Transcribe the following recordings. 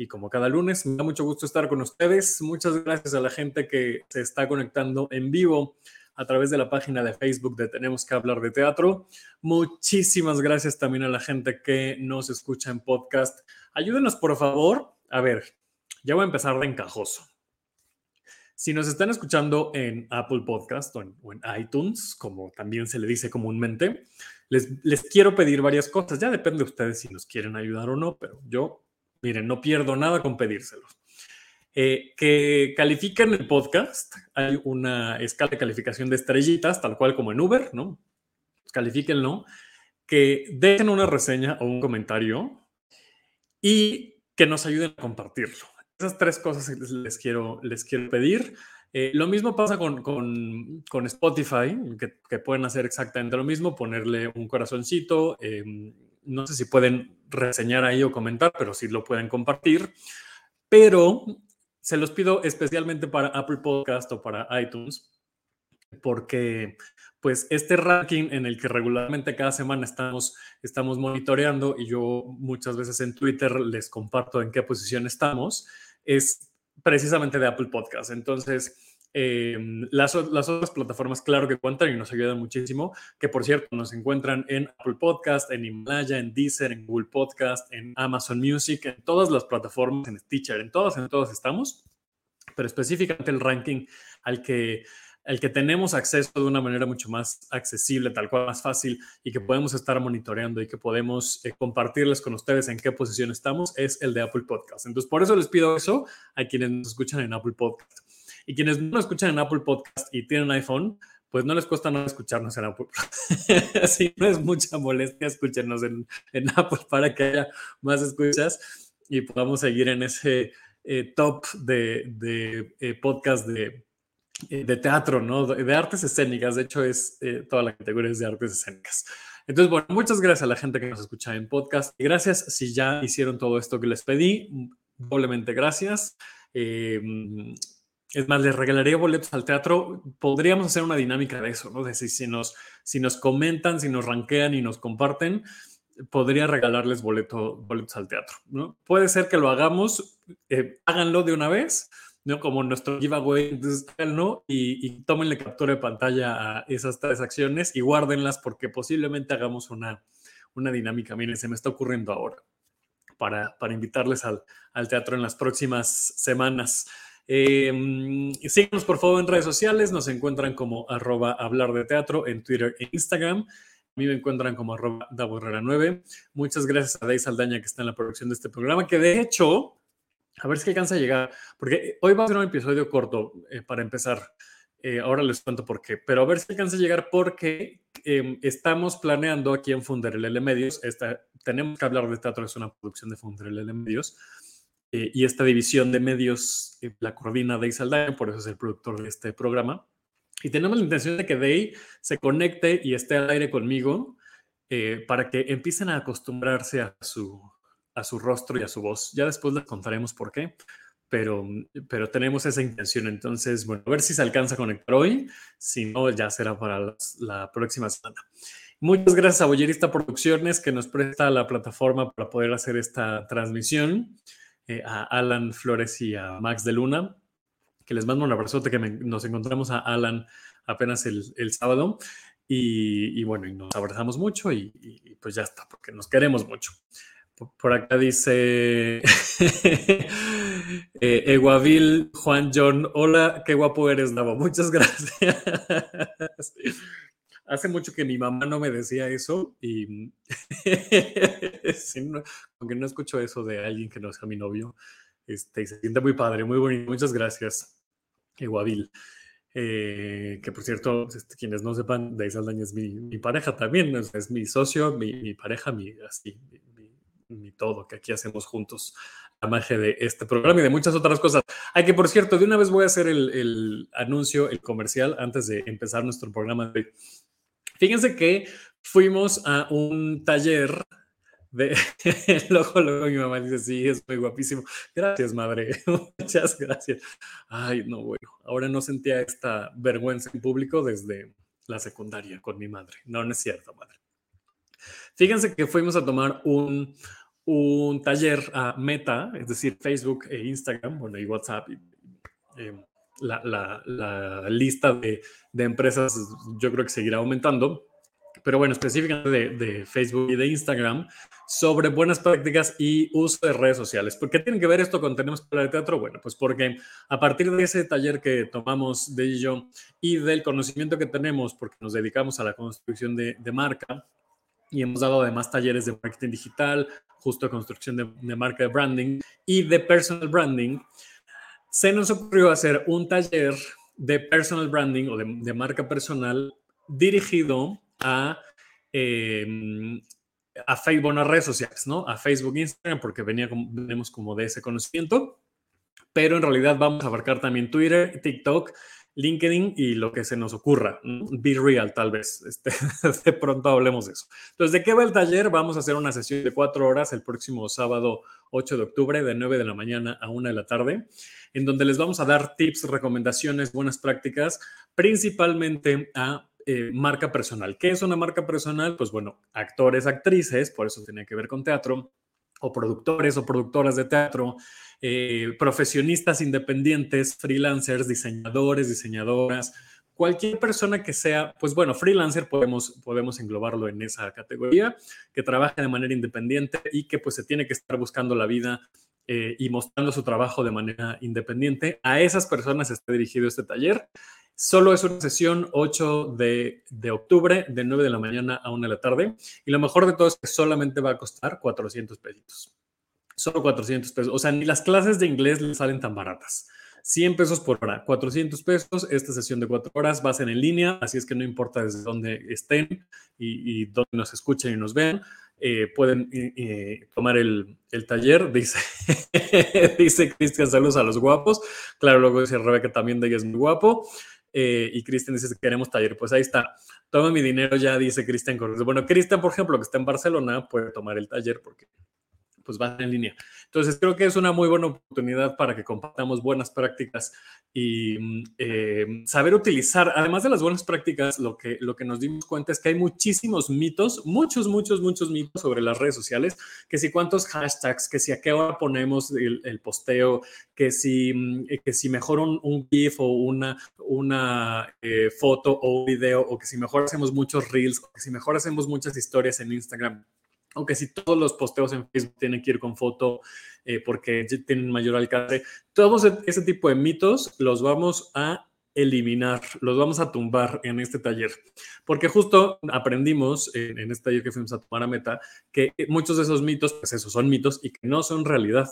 y como cada lunes me da mucho gusto estar con ustedes. Muchas gracias a la gente que se está conectando en vivo a través de la página de Facebook de Tenemos que hablar de teatro. Muchísimas gracias también a la gente que nos escucha en podcast. Ayúdenos por favor. A ver, ya voy a empezar de encajoso. Si nos están escuchando en Apple Podcast o en, iTunes, como también se le dice comúnmente, les, les, quiero pedir varias cosas. Ya depende de ustedes si nos quieren ayudar o no, pero yo, miren, no pierdo nada con pedírselos. Eh, que califiquen el podcast. Hay una escala de calificación de estrellitas, tal cual como en Uber, ¿no? Califíquenlo. Que dejen una reseña o un comentario y que nos ayuden a compartirlo. Esas tres cosas les quiero, les quiero pedir. Eh, lo mismo pasa con, con, con Spotify, que, que, pueden hacer exactamente lo mismo, ponerle un corazoncito. Eh, no sé si pueden reseñar ahí o comentar, pero sí lo pueden compartir. Pero se los pido especialmente para Apple Podcast o para iTunes, porque pues este ranking en el que regularmente cada semana estamos, estamos monitoreando y yo muchas veces en Twitter les comparto en qué posición estamos, es precisamente de Apple Podcast. Entonces, eh, las, otras plataformas, claro que cuentan y nos ayudan muchísimo, que por cierto nos encuentran en Apple Podcast, en Himalaya, en Deezer, en Google Podcast, en Amazon Music, en todas las plataformas, en Stitcher, en todas, en todas estamos, pero específicamente el ranking al que el que tenemos acceso de una manera mucho más accesible, tal cual, más fácil y que podemos estar monitoreando y que podemos eh, compartirles con ustedes en qué posición estamos, es el de Apple Podcast. Entonces, por eso les pido eso a quienes nos escuchan en Apple Podcast. Y quienes no nos escuchan en Apple Podcast y tienen iPhone, pues no les cuesta nada escucharnos en Apple. Así no es mucha molestia, escúchenos en, en, Apple para que haya más escuchas y podamos seguir en ese eh, top de, de eh, podcast de eh, de teatro, ¿no? De artes escénicas, de hecho es eh, toda la categoría es de artes escénicas. Entonces, bueno, muchas gracias a la gente que nos escucha en podcast. Gracias si ya hicieron todo esto que les pedí. Doblemente gracias. Eh, es más, les regalaría boletos al teatro. Podríamos hacer una dinámica de eso, ¿no? De si, si, nos, si nos comentan, si nos ranquean y nos comparten, podría regalarles boleto, boletos al teatro, ¿no? Puede ser que lo hagamos, háganlo de una vez ¿no? Como nuestro giveaway, entonces ¿no? Y, y tómenle captura de pantalla a esas tres acciones y guárdenlas porque posiblemente hagamos una, una dinámica. Miren, se me está ocurriendo ahora para, para invitarles al, al teatro en las próximas semanas. Eh, síganos por favor en redes sociales, nos encuentran como arroba hablar de teatro en Twitter e Instagram. A mí me encuentran como arroba 9 Muchas gracias a Dave Saldaña que está en la producción de este programa, que de hecho a ver si alcanza a llegar, porque hoy va a ser un episodio corto eh, para empezar. Eh, ahora les cuento por qué, pero a ver si alcanza a llegar porque eh, estamos planeando aquí en Funderelele Medios, esta, tenemos que hablar de teatro, es una producción de Funderelele Medios, y esta división de medios la coordina Day Saldaña, por eso es el productor de este programa. Y tenemos la intención de que Day se conecte y esté al aire conmigo para que empiecen a acostumbrarse a su, a su rostro y a su voz. Ya después les contaremos por qué, pero, pero tenemos esa intención. Entonces, bueno, a ver si se alcanza a conectar hoy. Si no, ya será para la, próxima semana. Muchas gracias a Boyerista Producciones que nos presta la plataforma para poder hacer esta transmisión. Eh, a Alan Flores y a Max de Luna, que les mando un abrazote, que nos encontramos a Alan apenas el, el sábado. Y, bueno, y nos abrazamos mucho y, pues ya está, porque nos queremos mucho. Por acá dice eh, Eguavil Juan John, hola, qué guapo eres, Davo. Muchas gracias. Hace mucho que mi mamá no me decía eso y aunque no escucho eso de alguien que no sea mi novio, este, se siente muy padre, muy bonito. Muchas gracias, Eguavil. Eh, que por cierto, este, quienes no sepan, Deis Aldaña es mi, mi, pareja también, es, es mi socio, mi, mi pareja, mi, así, mi todo que aquí hacemos juntos la magia de este programa y de muchas otras cosas. Hay que, por cierto, de una vez voy a hacer el, anuncio, el comercial, antes de empezar nuestro programa de hoy. Fíjense que fuimos a un taller de luego, luego mi mamá dice, sí, es muy guapísimo. Gracias, madre. Muchas gracias. Ay, no, bueno, ahora no sentía esta vergüenza en público desde la secundaria con mi madre. No, no es cierto, madre. Fíjense que fuimos a tomar un, un taller a Meta, es decir, Facebook e Instagram, bueno, y WhatsApp. Eh, la, la, la, lista de, de empresas yo creo que seguirá aumentando pero bueno, específicamente de, Facebook y de Instagram, sobre buenas prácticas y uso de redes sociales. ¿Por qué tiene que ver esto con Tenemos hablar de teatro? Bueno, pues porque a partir de ese taller que tomamos de y yo y del conocimiento que tenemos, porque nos dedicamos a la construcción de, marca y hemos dado además talleres de marketing digital, justo de construcción de, marca de branding y de personal branding, se nos ocurrió hacer un taller de personal branding o de, de marca personal dirigido a, em, a Facebook, a redes sociales, ¿no? A Facebook, Instagram, porque venía como, venimos como de ese conocimiento, pero en realidad vamos a abarcar también Twitter, TikTok, LinkedIn y lo que se nos ocurra. Be real, tal vez. Este, de pronto hablemos de eso. Entonces, ¿de qué va el taller? Vamos a hacer una sesión de cuatro horas el próximo sábado 8 de octubre, de 9 de la mañana a 1 de la tarde, en donde les vamos a dar tips, recomendaciones, buenas prácticas, principalmente a eh, marca personal. ¿Qué es una marca personal? Pues bueno, actores, actrices, por eso tiene que ver con teatro, o productores o productoras de teatro, eh, profesionistas independientes, freelancers, diseñadores, diseñadoras, cualquier persona que sea, pues bueno, freelancer podemos, podemos englobarlo en esa categoría, que trabaje de manera independiente y que pues se tiene que estar buscando la vida eh, y mostrando su trabajo de manera independiente. A esas personas está dirigido este taller. Solo es una sesión 8 de, octubre, de 9 de la mañana a 1 de la tarde. Y lo mejor de todo es que solamente va a costar 400 pesitos. Solo 400 pesos. O sea, ni las clases de inglés le salen tan baratas. 100 pesos por hora, 400 pesos. Esta sesión de 4 horas va a ser en línea, así es que no importa desde dónde estén y, dónde nos escuchen y nos vean. Eh, pueden eh, eh, tomar el, el, taller, dice, dice Cristian, saludos a los guapos. Claro, luego dice Rebeca también de ella es muy guapo. Eh, y Cristian dice, queremos taller. Pues ahí está. Toma mi dinero ya, dice Cristian Bueno, Cristian, por ejemplo, que está en Barcelona, puede tomar el taller porque pues va en línea. Entonces creo que es una muy buena oportunidad para que compartamos buenas prácticas y eh, saber utilizar, además de las buenas prácticas, lo que, lo que nos dimos cuenta es que hay muchísimos mitos, muchos, muchos, muchos mitos sobre las redes sociales, que si cuántos hashtags, que si a qué hora ponemos el, posteo, que si, que si mejor un, GIF o una, una eh, foto o un video, o que si mejor hacemos muchos reels, o que si mejor hacemos muchas historias en Instagram aunque si todos los posteos en Facebook tienen que ir con foto eh, porque tienen mayor alcance, todos e-, ese tipo de mitos los vamos a eliminar, los vamos a tumbar en este taller, porque justo aprendimos en, en este taller que fuimos a tomar a meta que muchos de esos mitos, pues esos son mitos y que no son realidad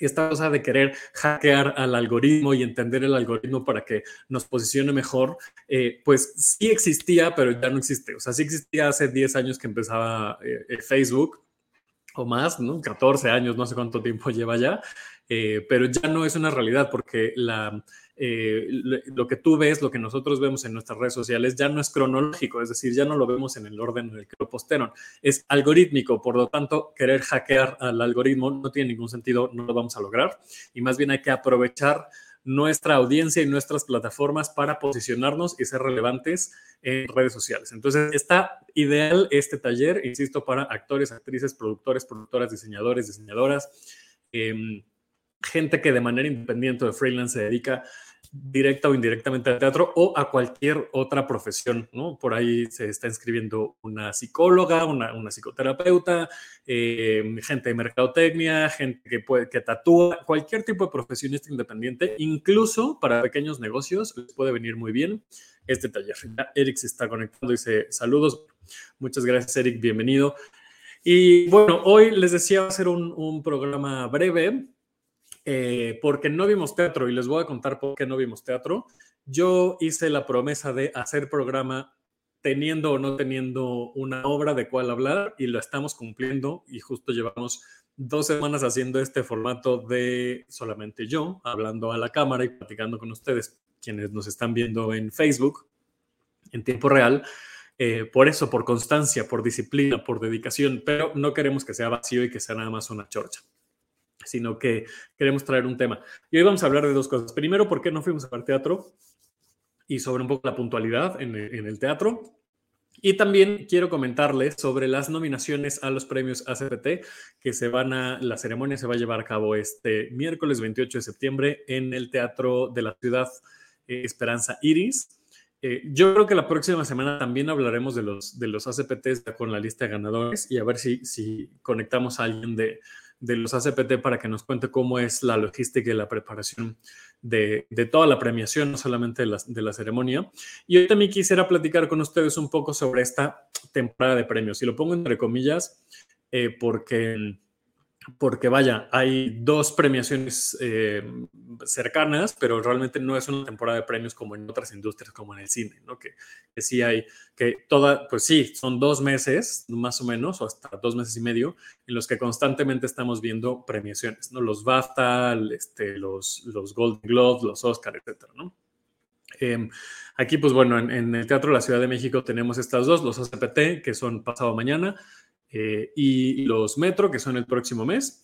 esta cosa de querer hackear al algoritmo y entender el algoritmo para que nos posicione mejor, eh, pues sí existía, pero ya no existe. O sea, sí existía hace 10 años que empezaba eh, eh, Facebook o más, ¿no? 14 años, no sé cuánto tiempo lleva ya, pero ya no es una realidad porque la eh, lo que tú ves, lo que nosotros vemos en nuestras redes sociales, ya no es cronológico, es decir, ya no lo vemos en el orden en el que lo postearon, es algorítmico, por lo tanto, querer hackear al algoritmo no tiene ningún sentido, no lo vamos a lograr, y más bien hay que aprovechar nuestra audiencia y nuestras plataformas para posicionarnos y ser relevantes en redes sociales. Entonces, está ideal este taller, insisto, para actores, actrices, productores, productoras, diseñadores, diseñadoras, em, gente que de manera independiente de freelance se dedica directa o indirectamente al teatro o a cualquier otra profesión, ¿no? Por ahí se está inscribiendo una psicóloga, una, psicoterapeuta, eh, gente de mercadotecnia, gente que, puede, que tatúa, cualquier tipo de profesionista independiente, incluso para pequeños negocios, les puede venir muy bien este taller. Eric se está conectando y dice saludos. Muchas gracias, Eric, bienvenido. Y bueno, hoy les decía hacer un, un programa breve, eh, porque no vimos teatro y les voy a contar por qué no vimos teatro. Yo hice la promesa de hacer programa teniendo o no teniendo una obra de cual hablar y lo estamos cumpliendo y justo llevamos dos semanas haciendo este formato de solamente yo, hablando a la cámara y platicando con ustedes, quienes nos están viendo en Facebook en tiempo real. Eh, por eso, por constancia, por disciplina, por dedicación, pero no queremos que sea vacío y que sea nada más una chorcha, sino que queremos traer un tema. Y hoy vamos a hablar de dos cosas. Primero, ¿por qué no fuimos a ver teatro? Y sobre un poco la puntualidad en el teatro. Y también quiero comentarles sobre las nominaciones a los premios ACPT que se van a, la ceremonia se va a llevar a cabo este miércoles 28 de septiembre en el Teatro de la Ciudad eh, Esperanza Iris. Eh, yo creo que la próxima semana también hablaremos de los, de los ACPTs con la lista de ganadores y a ver si, si conectamos a alguien de, de los ACPT para que nos cuente cómo es la logística y la preparación de, toda la premiación, no solamente de la, de la, ceremonia. Y hoy también quisiera platicar con ustedes un poco sobre esta temporada de premios. Y lo pongo entre comillas eh, porque porque vaya, hay dos premiaciones eh, cercanas, pero realmente no es una temporada de premios como en otras industrias, como en el cine, ¿no? Que, sí hay, que toda, pues sí, son dos meses, más o menos, o hasta dos meses y medio, en los que constantemente estamos viendo premiaciones, ¿no? Los BAFTA, este, los, los Golden Globes, los Oscar, etcétera, ¿no? Em, aquí, pues bueno, en, en, el Teatro de la Ciudad de México tenemos estas dos, los ACPT, que son pasado mañana, eh, y los Metro, que son el próximo mes.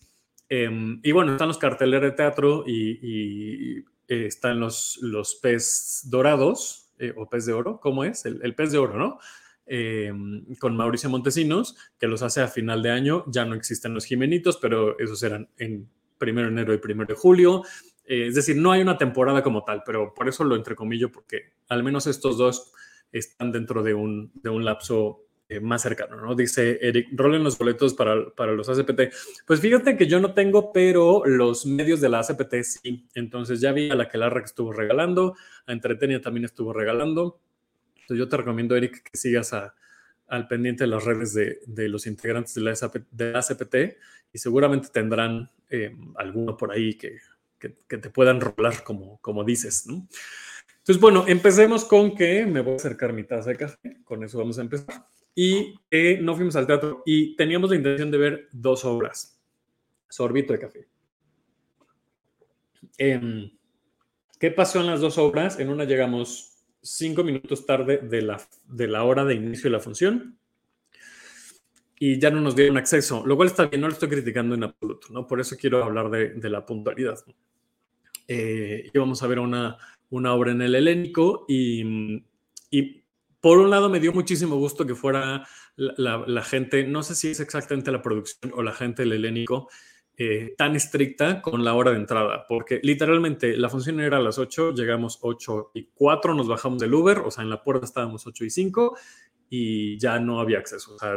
Em, y bueno, están los carteles de teatro y, eh, están los, los pez dorados eh, o pez de oro, ¿cómo es? El, pez de oro, ¿no? Em, con Mauricio Montesinos, que los hace a final de año. Ya no existen los Jimenitos, pero esos eran en primero de enero y primero de julio. es decir, no hay una temporada como tal, pero por eso lo entrecomillo, porque al menos estos dos están dentro de un, de un lapso eh, más cercano, ¿no? Dice Eric, rolen los boletos para, para, los ACPT. Pues fíjate que yo no tengo, pero los medios de la ACPT sí. Entonces ya vi a la que Larra que estuvo regalando, a Entretenia también estuvo regalando. Entonces yo te recomiendo, Eric, que sigas al pendiente de las redes de, de los integrantes de la, de la, ACPT y seguramente tendrán eh, alguno por ahí que, que, que, te puedan rolar, como, como dices, ¿no? Entonces, bueno, empecemos con que me voy a acercar mi taza de café. Con eso vamos a empezar y eh, no fuimos al teatro y teníamos la intención de ver dos obras. Sorbito de café. Em, ¿Qué pasó en las dos obras? En una llegamos cinco minutos tarde de la, de la hora de inicio de la función y ya no nos dieron acceso, lo cual está bien, no lo estoy criticando en absoluto, ¿no? Por eso quiero hablar de, de la puntualidad. Eh, íbamos a ver una, una obra en el helénico y, y por un lado me dio muchísimo gusto que fuera la, gente, no sé si es exactamente la producción o la gente del helénico, eh, tan estricta con la hora de entrada, porque literalmente la función era a las 8, llegamos 8 y 4, nos bajamos del Uber, o sea, en la puerta estábamos 8 y 5 y ya no había acceso. O sea,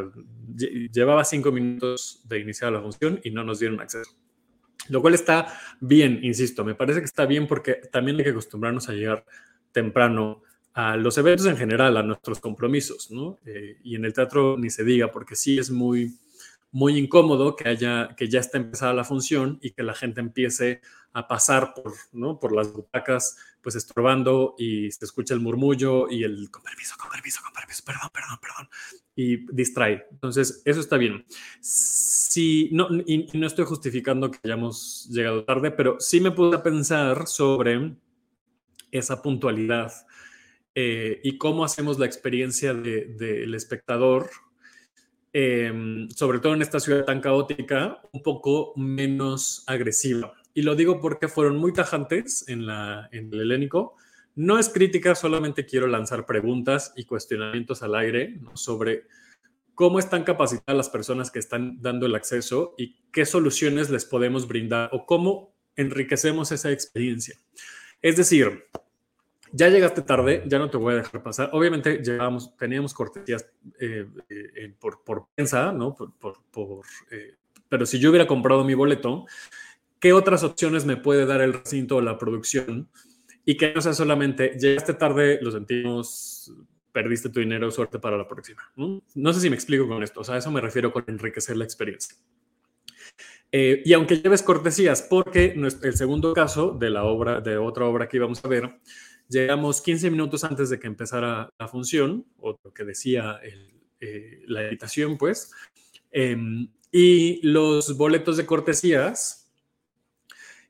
llevaba 5 minutos de iniciar la función y no nos dieron acceso. Lo cual está bien, insisto, me parece que está bien porque también hay que acostumbrarnos a llegar temprano a los eventos en general, a nuestros compromisos, ¿no? Eh, y en el teatro ni se diga, porque sí es muy, muy incómodo que haya, que ya está empezada la función y que la gente empiece a pasar por, ¿no? por las butacas, pues estorbando y se escucha el murmullo y el con permiso, con permiso, con permiso, perdón, perdón, perdón, y distrae. Entonces, eso está bien. Sí, no, y, y no estoy justificando que hayamos llegado tarde, pero sí me puse a pensar sobre esa puntualidad eh, y cómo hacemos la experiencia del espectador, em, sobre todo en esta ciudad tan caótica, un poco menos agresiva. Y lo digo porque fueron muy tajantes en, el helénico. No es crítica, solamente quiero lanzar preguntas y cuestionamientos al aire sobre cómo están capacitadas las personas que están dando el acceso y qué soluciones les podemos brindar o cómo enriquecemos esa experiencia. Es decir, ya llegaste tarde, ya no te voy a dejar pasar. Obviamente llegábamos, teníamos cortesías eh, eh, por, por prensa, ¿no? Por, por, eh, pero si yo hubiera comprado mi boleto, ¿qué otras opciones me puede dar el recinto o la producción? Y que no sea solamente, llegaste tarde, lo sentimos, perdiste tu dinero, suerte para la próxima. ¿no? no sé si me explico con esto, o sea, a eso me refiero con enriquecer la experiencia. y aunque lleves cortesías, porque el segundo caso de la obra, de otra obra que íbamos a ver, Llegamos 15 minutos antes de que empezara la función, o lo que decía eh, la editación, pues. Em, y los boletos de cortesías,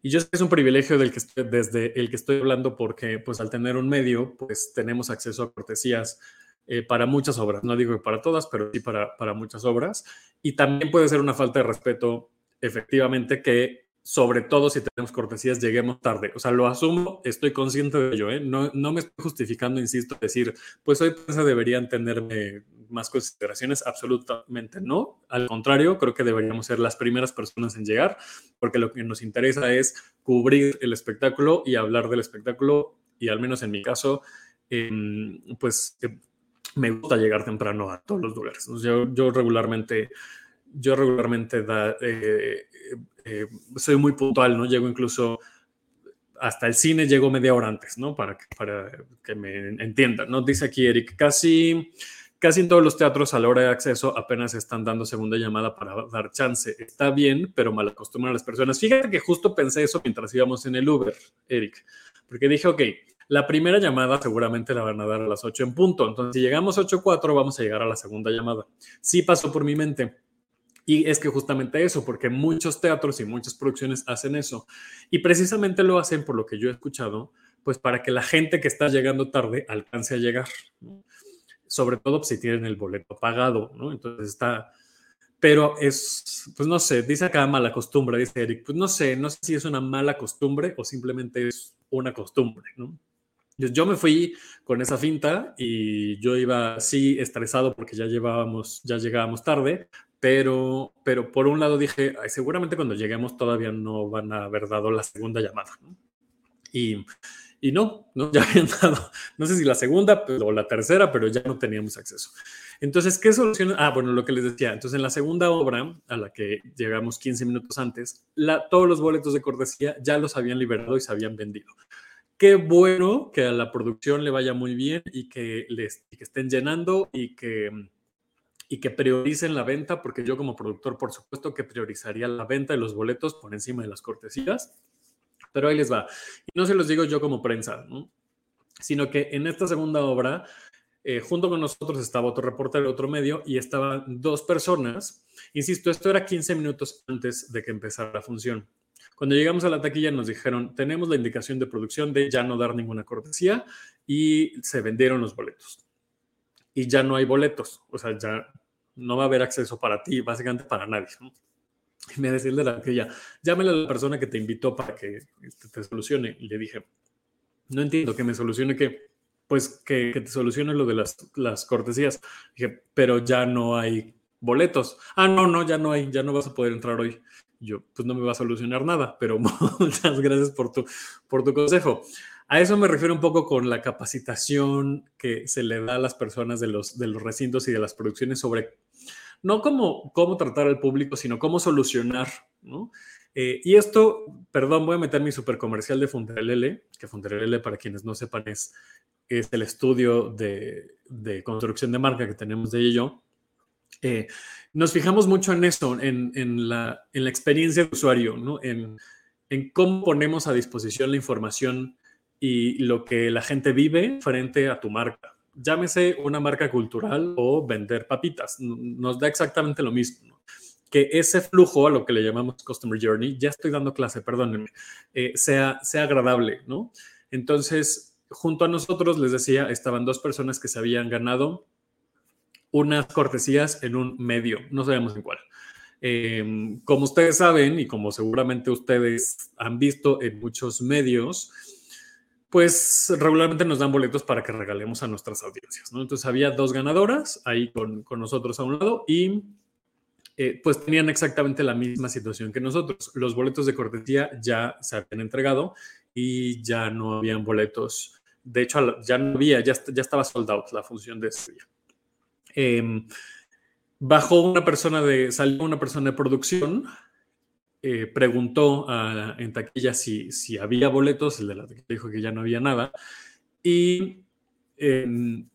y yo sé que es un privilegio del que desde el que estoy hablando porque pues al tener un medio, pues tenemos acceso a cortesías eh, para muchas obras. No digo que para todas, pero sí para, para muchas obras. Y también puede ser una falta de respeto, efectivamente, que sobre todo si tenemos cortesías, lleguemos tarde. O sea, lo asumo, estoy consciente de ello, ¿eh? no, no, me estoy justificando, insisto, decir, pues hoy prensa deberían tenerme más consideraciones, absolutamente no. Al contrario, creo que deberíamos ser las primeras personas en llegar, porque lo que nos interesa es cubrir el espectáculo y hablar del espectáculo, y al menos en mi caso, em, pues eh, me gusta llegar temprano a todos los lugares. Yo regularmente, yo regularmente da, eh, eh, soy muy puntual, ¿no? Llego incluso hasta el cine, llego media hora antes, ¿no? Para que, para que me entiendan, ¿no? Dice aquí Eric, casi, casi en todos los teatros a la hora de acceso apenas están dando segunda llamada para dar chance. Está bien, pero mal acostumbran a las personas. Fíjate que justo pensé eso mientras íbamos en el Uber, Eric, porque dije, ok, la primera llamada seguramente la van a dar a las 8 en punto. Entonces, si llegamos a 8.4, vamos a llegar a la segunda llamada. Sí pasó por mi mente. Y es que justamente eso, porque muchos teatros y muchas producciones hacen eso. Y precisamente lo hacen, por lo que yo he escuchado, pues para que la gente que está llegando tarde alcance a llegar. Sobre todo si tienen el boleto pagado, ¿no? Entonces está... Pero es, pues no sé, dice acá mala costumbre, dice Eric, pues no sé, no sé si es una mala costumbre o simplemente es una costumbre, ¿no? Yo me fui con esa finta y yo iba así estresado porque ya llevábamos, ya llegábamos tarde, pero, pero por un lado dije, seguramente cuando lleguemos todavía no van a haber dado la segunda llamada. Y, y no, no, ya habían dado, no sé si la segunda o la tercera, pero ya no teníamos acceso. Entonces, ¿qué solución? Ah, bueno, lo que les decía. Entonces, en la segunda obra, a la que llegamos 15 minutos antes, la, todos los boletos de cortesía ya los habían liberado y se habían vendido qué bueno que a la producción le vaya muy bien y que, les, que estén llenando y que, y que prioricen la venta, porque yo como productor, por supuesto que priorizaría la venta de los boletos por encima de las cortesías, pero ahí les va. Y no se los digo yo como prensa, sino que en esta segunda obra, eh, junto con nosotros estaba otro reportero de otro medio y estaban dos personas. Insisto, esto era 15 minutos antes de que empezara la función. Cuando llegamos a la taquilla nos dijeron, tenemos la indicación de producción de ya no dar ninguna cortesía y se vendieron los boletos. Y ya no hay boletos, o sea, ya no va a haber acceso para ti, básicamente para nadie. Y me decía el de la taquilla, llámale a la persona que te invitó para que este, te, solucione. Y le dije, no entiendo que me solucione que, pues que, te solucione lo de las, las cortesías. Dije, pero ya no hay boletos. Ah, no, no, ya no hay, ya no vas a poder entrar hoy yo, pues no me va a solucionar nada, pero muchas gracias por tu, por tu consejo. A eso me refiero un poco con la capacitación que se le da a las personas de los, de los recintos y de las producciones sobre no cómo, cómo tratar al público, sino cómo solucionar, ¿no? Eh, y esto, perdón, voy a meter mi super comercial de Funderelele, que Funderelele, para quienes no sepan, es, es el estudio de, de construcción de marca que tenemos de ello. Eh, nos fijamos mucho en eso, en, la, experiencia de usuario, ¿no? en, cómo ponemos a disposición la información y lo que la gente vive frente a tu marca. Llámese una marca cultural o vender papitas, nos da exactamente lo mismo. Que ese flujo, a lo que le llamamos Customer Journey, ya estoy dando clase, perdónenme, eh, sea, sea agradable, ¿no? Entonces, junto a nosotros, les decía, estaban dos personas que se habían ganado unas cortesías en un medio, no sabemos en cuál. Em, como ustedes saben y como seguramente ustedes han visto en muchos medios, pues regularmente nos dan boletos para que regalemos a nuestras audiencias. ¿no? Entonces había dos ganadoras ahí con, con nosotros a un lado y eh, pues tenían exactamente la misma situación que nosotros. Los boletos de cortesía ya se habían entregado y ya no habían boletos. De hecho, ya no había, ya, ya estaba sold out la función de ese día. Bajó una persona de, salió una persona de producción, eh, preguntó en taquilla si, si había boletos, el de la taquilla dijo que ya no había nada, y em,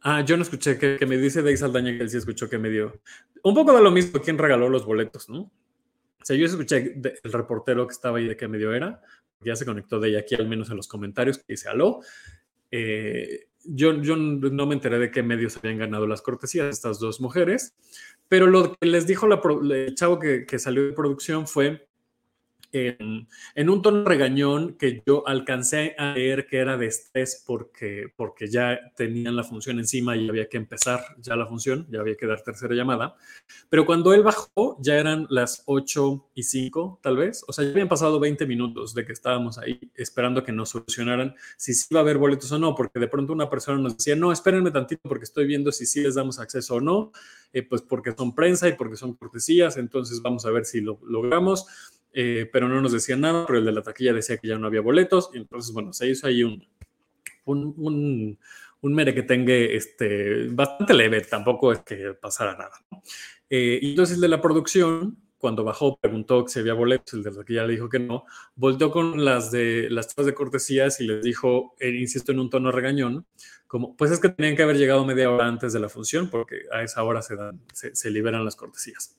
ah, yo no escuché, que, me dice Dave Saldaña que él sí escuchó que me dio, un poco de lo mismo, quién regaló los boletos, ¿no? O sea, yo escuché el reportero que estaba ahí de qué medio era, ya se conectó de ella aquí al menos en los comentarios que dice aló, Eh, yo, yo no me enteré de qué medios habían ganado las cortesías estas dos mujeres, pero lo que les dijo la, el chavo que, salió de producción fue en, un tono regañón que yo alcancé a leer que era de estrés porque, porque ya tenían la función encima y había que empezar ya la función, ya había que dar tercera llamada. Pero cuando él bajó, ya eran las 8 y 5, tal vez. O sea, ya habían pasado 20 minutos de que estábamos ahí esperando que nos solucionaran si sí iba a haber boletos o no, porque de pronto una persona nos decía, no, espérenme tantito porque estoy viendo si sí les damos acceso o no, eh, pues porque son prensa y porque son cortesías, entonces vamos a ver si lo logramos eh, pero no nos decía nada, pero el de la taquilla decía que ya no había boletos, y entonces, bueno, se hizo ahí un, un, un, un mere que tenga este, bastante leve, tampoco es que pasara nada. Eh, y entonces el de la producción, cuando bajó, preguntó si había boletos, el de la le dijo que no, volteó con las de las chavas de cortesías y les dijo, eh, insisto, en un tono regañón, como, pues es que tenían que haber llegado media hora antes de la función, porque a esa hora se, dan, se, se liberan las cortesías.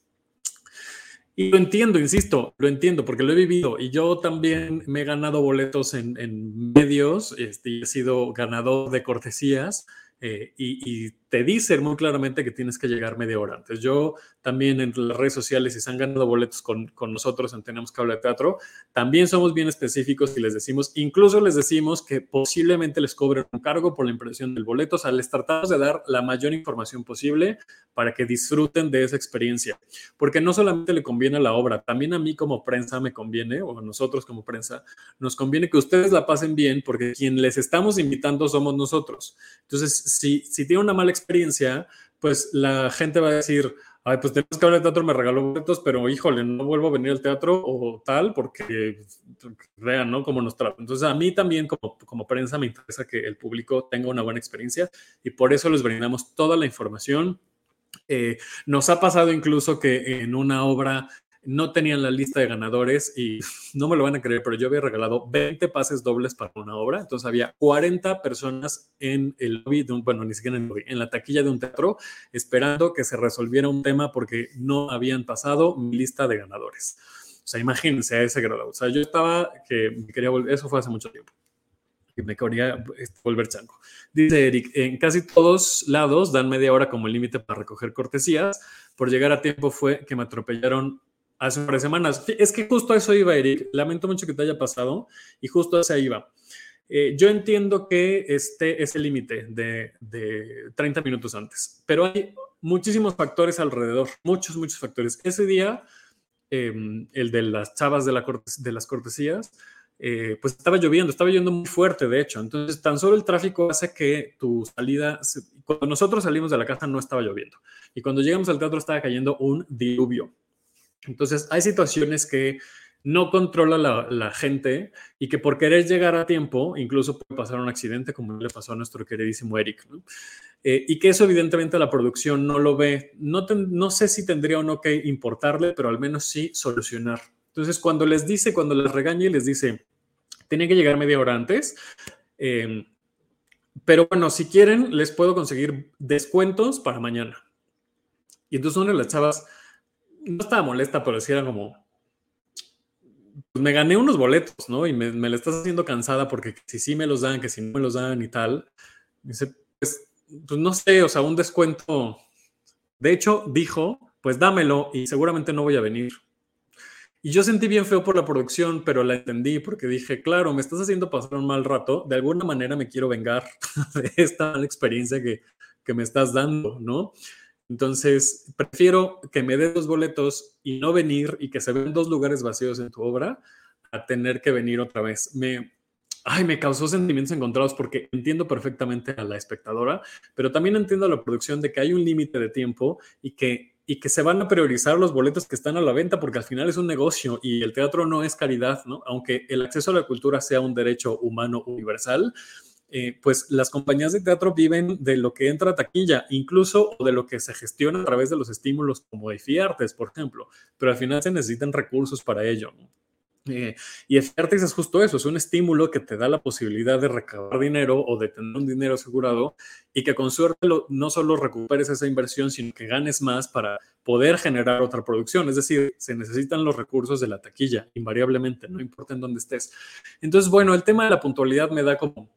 Y lo entiendo, insisto, lo entiendo porque lo he vivido y yo también me he ganado boletos en, en medios este, y he sido ganador de cortesías eh, y, y, te dicen muy claramente que tienes que llegar media hora antes. Yo también en las redes sociales, si se han ganado boletos con, con nosotros en Tenemos que hablar de teatro, también somos bien específicos y les decimos, incluso les decimos que posiblemente les cobren un cargo por la impresión del boleto. O sea, les tratamos de dar la mayor información posible para que disfruten de esa experiencia. Porque no solamente le conviene a la obra, también a mí como prensa me conviene, o a nosotros como prensa, nos conviene que ustedes la pasen bien porque quien les estamos invitando somos nosotros. Entonces, si, si tiene una mala experiencia, experiencia, pues la gente va a decir, ay, pues tenemos que hablar de teatro, me regaló boletos, pero híjole, no vuelvo a venir al teatro o tal, porque vean, ¿no? Cómo nos tratan. Entonces, a mí también como, como prensa me interesa que el público tenga una buena experiencia y por eso les brindamos toda la información. Eh, nos ha pasado incluso que en una obra no tenían la lista de ganadores y no me lo van a creer, pero yo había regalado 20 pases dobles para una obra, entonces había 40 personas en el lobby de un, bueno, ni siquiera en el lobby, en la taquilla de un teatro esperando que se resolviera un tema porque no habían pasado mi lista de ganadores. O sea, imagínense a ese grado. O sea, yo estaba que me quería volver, eso fue hace mucho tiempo que me quería este, volver chango. Dice Eric, en casi todos lados dan media hora como límite para recoger cortesías. Por llegar a tiempo fue que me atropellaron hace de semanas. Es que justo a eso iba, Eric. Lamento mucho que te haya pasado y justo a eso iba. Eh, yo entiendo que este es el límite de, de 30 minutos antes, pero hay muchísimos factores alrededor, muchos, muchos factores. Ese día, em, el de las chavas de, la de las cortesías, eh, pues estaba lloviendo, estaba lloviendo muy fuerte, de hecho. Entonces, tan solo el tráfico hace que tu salida, cuando nosotros salimos de la casa no estaba lloviendo. Y cuando llegamos al teatro estaba cayendo un diluvio. Entonces, hay situaciones que no controla la, gente y que por querer llegar a tiempo, incluso puede pasar un accidente como le pasó a nuestro queridísimo Eric. Eh, y que eso evidentemente la producción no lo ve. No, no sé si tendría o no que importarle, pero al menos sí solucionar. Entonces, cuando les dice, cuando les regaña y les dice, tenía que llegar media hora antes, em, pero bueno, si quieren, les puedo conseguir descuentos para mañana. Y entonces una de las chavas no estaba molesta, pero sí era como, pues me gané unos boletos, ¿no? Y me, me le estás haciendo cansada porque si sí me los dan, que si no me los dan y tal. Dice, pues, pues no sé, o sea, un descuento. De hecho, dijo, pues dámelo y seguramente no voy a venir. Y yo sentí bien feo por la producción, pero la entendí porque dije, claro, me estás haciendo pasar un mal rato, de alguna manera me quiero vengar de esta mala experiencia que, que me estás dando, ¿no? Entonces, prefiero que me des los boletos y no venir y que se vean dos lugares vacíos en tu obra a tener que venir otra vez. Me, ay, me causó sentimientos encontrados porque entiendo perfectamente a la espectadora, pero también entiendo a la producción de que hay un límite de tiempo y que, y que se van a priorizar los boletos que están a la venta porque al final es un negocio y el teatro no es caridad, ¿no? Aunque el acceso a la cultura sea un derecho humano universal, eh, pues las compañías de teatro viven de lo que entra a taquilla, incluso de lo que se gestiona a través de los estímulos como de FIARTES, por ejemplo, pero al final se necesitan recursos para ello. Eh, y FIARTES es justo eso, es un estímulo que te da la posibilidad de recabar dinero o de tener un dinero asegurado y que con suerte no solo recuperes esa inversión, sino que ganes más para poder generar otra producción. Es decir, se necesitan los recursos de la taquilla, invariablemente, no importa en dónde estés. Entonces, bueno, el tema de la puntualidad me da como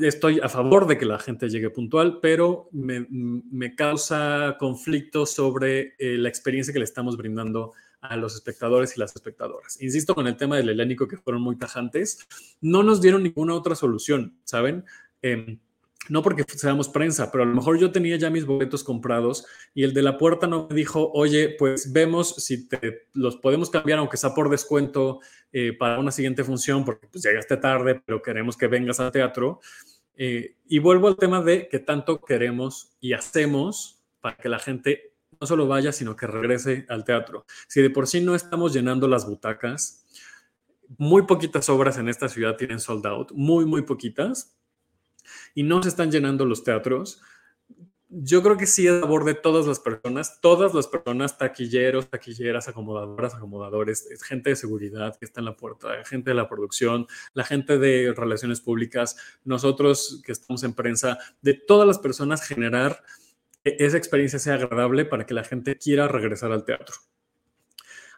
estoy a favor de que la gente llegue puntual, pero me, causa conflicto sobre eh, la experiencia que le estamos brindando a los espectadores y las espectadoras. Insisto con el tema del helénico que fueron muy tajantes, no nos dieron ninguna otra solución, ¿saben? Em, no porque seamos prensa, pero a lo mejor yo tenía ya mis boletos comprados y el de la puerta no me dijo, oye, pues vemos si te, los podemos cambiar, aunque sea por descuento, eh, para una siguiente función, porque pues llegaste tarde, pero queremos que vengas al teatro. Eh, y vuelvo al tema de que tanto queremos y hacemos para que la gente no solo vaya, sino que regrese al teatro. Si de por sí no estamos llenando las butacas, muy poquitas obras en esta ciudad tienen sold out, muy, muy poquitas y no se están llenando los teatros, yo creo que sí es labor de todas las personas, todas las personas, taquilleros, taquilleras, acomodadoras, acomodadores, gente de seguridad que está en la puerta, gente de la producción, la gente de relaciones públicas, nosotros que estamos en prensa, de todas las personas generar que esa experiencia sea agradable para que la gente quiera regresar al teatro.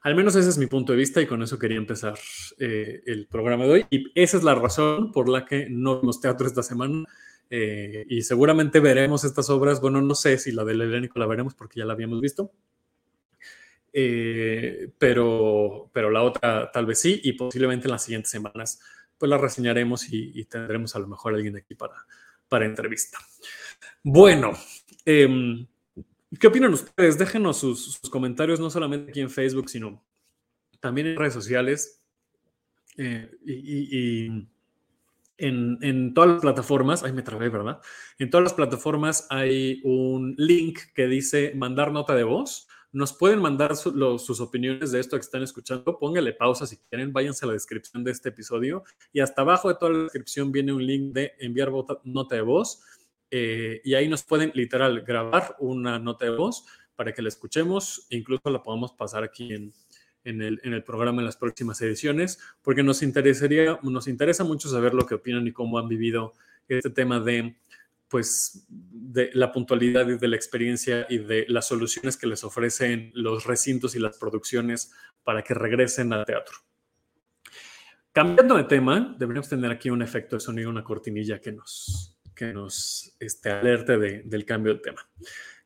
Al menos ese es mi punto de vista y con eso quería empezar eh, el programa de hoy. Y esa es la razón por la que no vimos teatro esta semana eh, y seguramente veremos estas obras. Bueno, no sé si la del Helénico la veremos porque ya la habíamos visto. Eh, pero, pero la otra tal vez sí, y posiblemente en las siguientes semanas pues la reseñaremos y, tendremos a lo mejor alguien aquí para, para entrevista. Bueno, em, ¿qué opinan ustedes? Déjenos sus, comentarios no solamente aquí en Facebook, sino también en redes sociales. Eh, y en, todas las plataformas, ahí me trabé, ¿verdad? En todas las plataformas hay un link que dice mandar nota de voz. Nos pueden mandar sus opiniones de esto que están escuchando. Póngale pausa si quieren, váyanse a la descripción de este episodio. Y hasta abajo de toda la descripción viene un link de enviar nota de voz. Eh, y ahí nos pueden literal grabar una nota de voz para que la escuchemos. E incluso la podamos pasar aquí en, en el, programa en las próximas ediciones, porque nos interesaría, nos interesa mucho saber lo que opinan y cómo han vivido este tema de pues de la puntualidad y de la experiencia y de las soluciones que les ofrecen los recintos y las producciones para que regresen al teatro. Cambiando de tema, deberíamos tener aquí un efecto de sonido, una cortinilla que nos, que nos este, alerte del cambio de tema.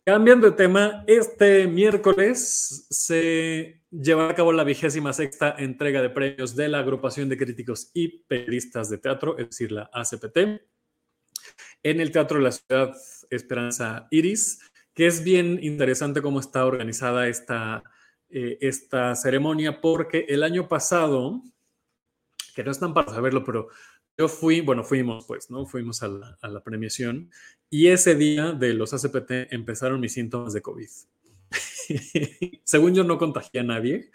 Cambiando de tema, este miércoles se llevará a cabo la vigésima sexta entrega de premios de la Agrupación de Críticos y Periodistas de Teatro, es decir, la ACPT, en el Teatro de la Ciudad Esperanza Iris, que es bien interesante cómo está organizada esta, eh, esta ceremonia, porque el año pasado, que no están para saberlo, pero yo fui, bueno, fuimos pues, ¿no? Fuimos a la, premiación y ese día de los ACPT empezaron mis síntomas de COVID. Según yo no contagié a nadie,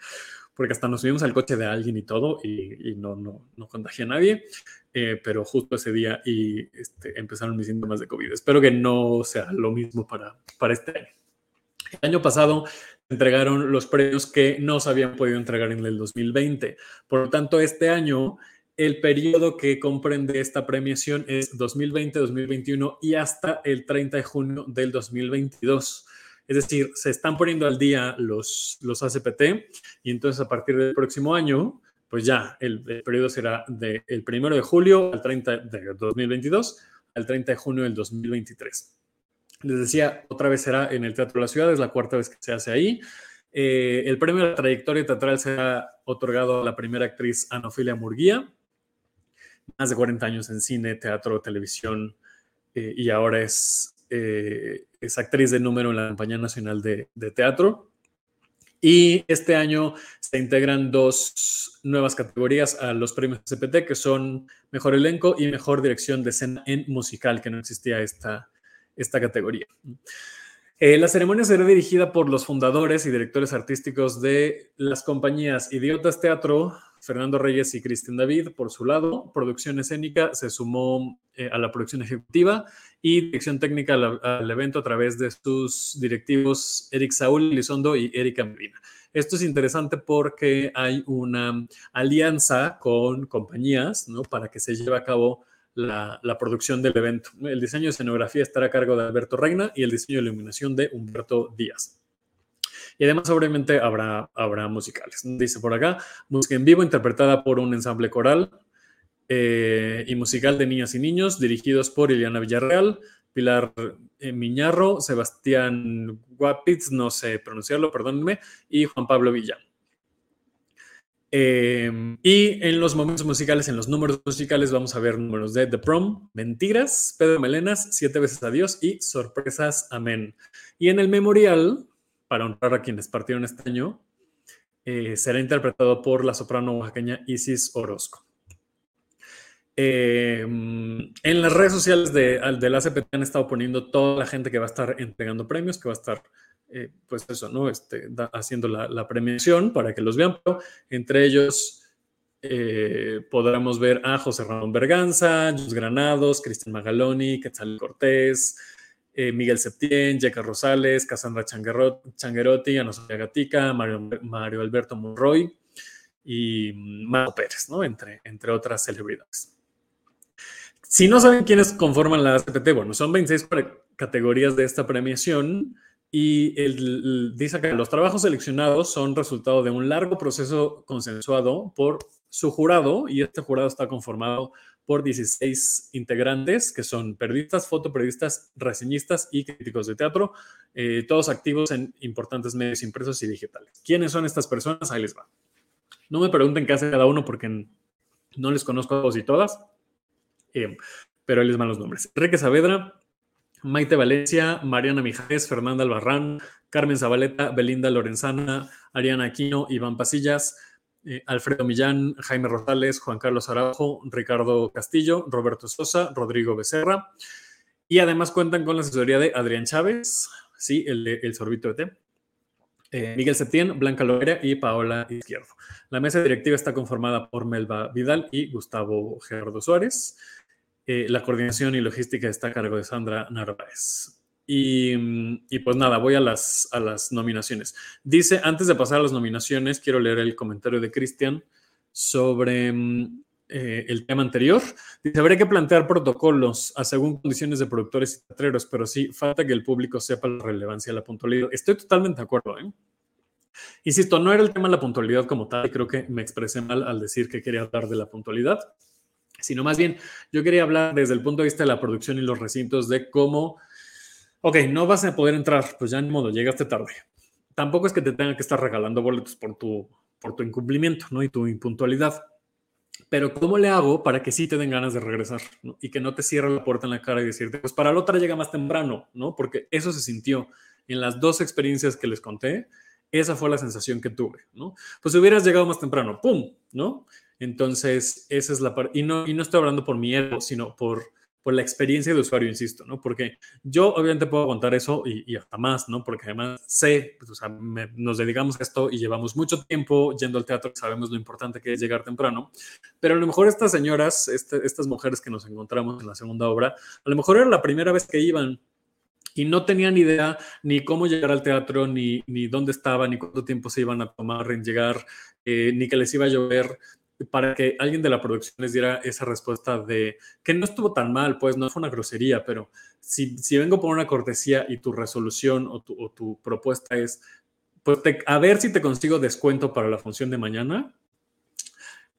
porque hasta nos subimos al coche de alguien y todo y, no, no, no contagié a nadie, eh, pero justo ese día y este, empezaron mis síntomas de COVID. Espero que no sea lo mismo para, para este año. El año pasado entregaron los premios que no se habían podido entregar en el 2020. Por lo tanto, este año el periodo que comprende esta premiación es 2020, 2021 y hasta el 30 de junio del 2022. Es decir, se están poniendo al día los, los ACPT y entonces a partir del próximo año, pues ya el, periodo será del el 1 de julio al 30 de 2022 al 30 de junio del 2023. Les decía, otra vez será en el Teatro de la Ciudad, es la cuarta vez que se hace ahí. Eh, el premio de la trayectoria teatral será otorgado a la primera actriz Anofilia Murguía, más de 40 años en cine, teatro, televisión eh, y ahora es, eh, es, actriz de número en la Compañía Nacional de, Teatro. Y este año se integran dos nuevas categorías a los premios CPT, que son Mejor Elenco y Mejor Dirección de Escena en Musical, que no existía esta, esta categoría. Eh, la ceremonia será dirigida por los fundadores y directores artísticos de las compañías Idiotas Teatro, Fernando Reyes y Cristian David, por su lado, producción escénica se sumó eh, a la producción ejecutiva y dirección técnica al, evento a través de sus directivos Eric Saúl Lizondo y Erika Medina. Esto es interesante porque hay una alianza con compañías ¿no? para que se lleve a cabo la, producción del evento. El diseño de escenografía estará a cargo de Alberto Reina y el diseño de iluminación de Humberto Díaz. Y además, obviamente, habrá, habrá musicales. Dice por acá, música en vivo interpretada por un ensamble coral eh, y musical de niñas y niños, dirigidos por Iliana Villarreal, Pilar eh, Miñarro, Sebastián Guapitz, no sé pronunciarlo, perdónenme, y Juan Pablo Villa. Em, y en los momentos musicales, en los números musicales, vamos a ver números de The Prom, Mentiras, Pedro Melenas, Siete veces Adiós y Sorpresas, Amén. Y en el memorial, para honrar a quienes partieron este año, eh, será interpretado por la soprano oaxaqueña Isis Orozco. Em, en las redes sociales de, de la CPT han estado poniendo toda la gente que va a estar entregando premios, que va a estar eh, pues eso, ¿no? Este, haciendo la, premiación para que los vean, pero entre ellos eh, podremos ver a José Ramón Berganza, Jus Granados, Cristian Magaloni, Quetzal Cortés, eh, Miguel Septién, Jeca Rosales, Cassandra Changuerotti, Ana Gatica, Mario, Mario Alberto Monroy y Mario Pérez, ¿no? Entre, entre otras celebridades. Si no saben quiénes conforman la CPT, bueno, son 26 categorías de esta premiación. Y él dice que los trabajos seleccionados son resultado de un largo proceso consensuado por su jurado, y este jurado está conformado por 16 integrantes, que son periodistas, fotoperiodistas, reseñistas y críticos de teatro, eh, todos activos en importantes medios impresos y digitales. ¿Quiénes son estas personas? Ahí les va. No me pregunten qué hace cada uno porque no les conozco a todos y todas, eh, pero ahí les van los nombres. Enrique Saavedra, Maite Valencia, Mariana Mijares, Fernanda Albarrán, Carmen Zabaleta, Belinda Lorenzana, Ariana Aquino, Iván Pasillas, eh, Alfredo Millán, Jaime Rosales, Juan Carlos Araujo, Ricardo Castillo, Roberto Sosa, Rodrigo Becerra. Y además cuentan con la asesoría de Adrián Chávez, sí, el, el sorbito de té. Eh, Miguel Septién, Blanca Loera y Paola Izquierdo. La mesa directiva está conformada por Melba Vidal y Gustavo Gerardo Suárez. Eh, la coordinación y logística está a cargo de Sandra Narváez. Y, pues nada, voy a las, a las nominaciones. Dice, antes de pasar a las nominaciones, quiero leer el comentario de Cristian sobre mm, eh, el tema anterior. Dice, habría que plantear protocolos a según condiciones de productores y teatreros, pero sí, falta que el público sepa la relevancia de la puntualidad. Estoy totalmente de acuerdo, ¿eh? Insisto, no era el tema de la puntualidad como tal, y creo que me expresé mal al decir que quería hablar de la puntualidad sino más bien yo quería hablar desde el punto de vista de la producción y los recintos de cómo, ok, no vas a poder entrar, pues ya en modo, llegaste tarde. Tampoco es que te tenga que estar regalando boletos por tu, por tu incumplimiento, ¿no? Y tu impuntualidad. Pero ¿cómo le hago para que sí te den ganas de regresar y que no te cierre la puerta en la cara y decirte, pues para la otra llega más temprano, ¿no? Porque eso se sintió en las dos experiencias que les conté, esa fue la sensación que tuve, ¿no? Pues hubieras llegado más temprano, ¡pum! ¿No? Entonces, esa es la parte. Y no, y no estoy hablando por miedo, sino por, por la experiencia de usuario, insisto, ¿no? Porque yo obviamente puedo aguantar eso y, hasta más, ¿no? Porque además sé, pues, o sea, nos dedicamos a esto y llevamos mucho tiempo yendo al teatro, sabemos lo importante que es llegar temprano, pero a lo mejor estas señoras, este, estas mujeres que nos encontramos en la segunda obra, a lo mejor era la primera vez que iban y no tenían idea ni cómo llegar al teatro, ni, ni dónde estaban, ni cuánto tiempo se iban a tomar en llegar, eh, ni que les iba a llover para que alguien de la producción les diera esa respuesta de que no estuvo tan mal, pues no fue una grosería, pero si, vengo por una cortesía y tu resolución o tu, propuesta es, pues a ver si te consigo descuento para la función de mañana,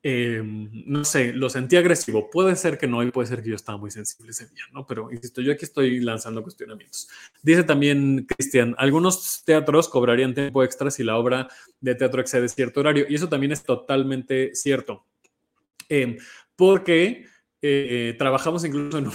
Em, no sé, lo sentí agresivo. Puede ser que no y puede ser que yo estaba muy sensible ese día, ¿no? Pero insisto, yo aquí estoy lanzando cuestionamientos. Dice también Cristian, algunos teatros cobrarían tiempo extra si la obra de teatro excede cierto horario. Y eso también es totalmente cierto. Em, porque eh, eh, trabajamos incluso en